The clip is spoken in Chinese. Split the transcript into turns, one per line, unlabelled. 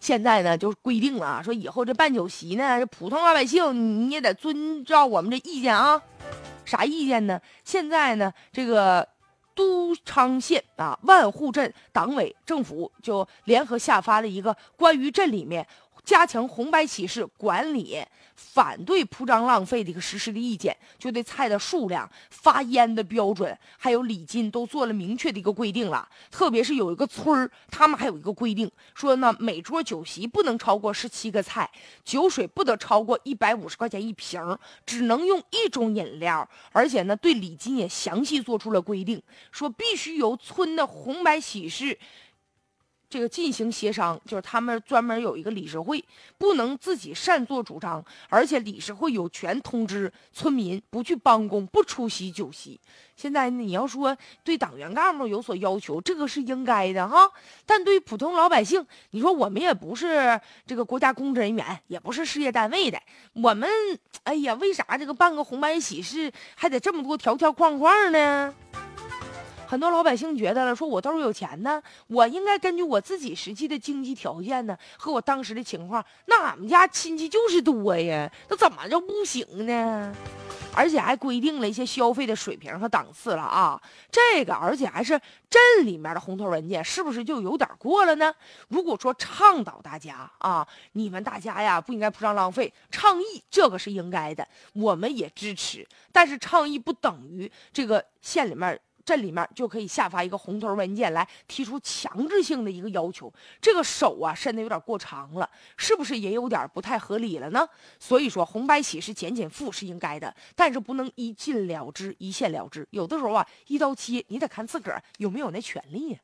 现在呢就规定了啊，说以后这办酒席呢，这普通老百姓你也得遵照我们这意见啊。啥意见呢？现在呢，这个都昌县啊万户镇党委政府就联合下发了一个关于镇里面。加强红白喜事管理，反对铺张浪费的一个实施的意见，就对菜的数量、发烟的标准，还有礼金都做了明确的一个规定了。特别是有一个村儿，他们还有一个规定，说呢，每桌酒席不能超过十七个菜，酒水不得超过一百五十块钱一瓶，只能用一种饮料。而且呢，对礼金也详细做出了规定，说必须由村的红白喜事。这个进行协商，就是他们专门有一个理事会，不能自己擅作主张，而且理事会有权通知村民不去帮工、不出席酒席。现在你要说对党员干部有所要求，这个是应该的哈，但对于普通老百姓，你说我们也不是这个国家公职人员，也不是事业单位的，我们哎呀，为啥这个办个红白喜事还得这么多条条框框呢？很多老百姓觉得了，说我兜里有钱呢，我应该根据我自己实际的经济条件呢，和我当时的情况，那俺们家亲戚就是多呀，那怎么就不行呢？而且还规定了一些消费的水平和档次了啊，这个而且还是镇里面的红头文件，是不是就有点过了呢？如果说倡导大家啊，你们大家呀不应该铺张浪费，倡议这个是应该的，我们也支持，但是倡议不等于这个县里面。这里面就可以下发一个红头文件来提出强制性的一个要求，这个手啊伸的有点过长了，是不是也有点不太合理了呢？所以说红白喜事减减负是应该的，但是不能一禁了之、一限了之。有的时候啊，一刀切，你得看自个儿有没有那权利呀。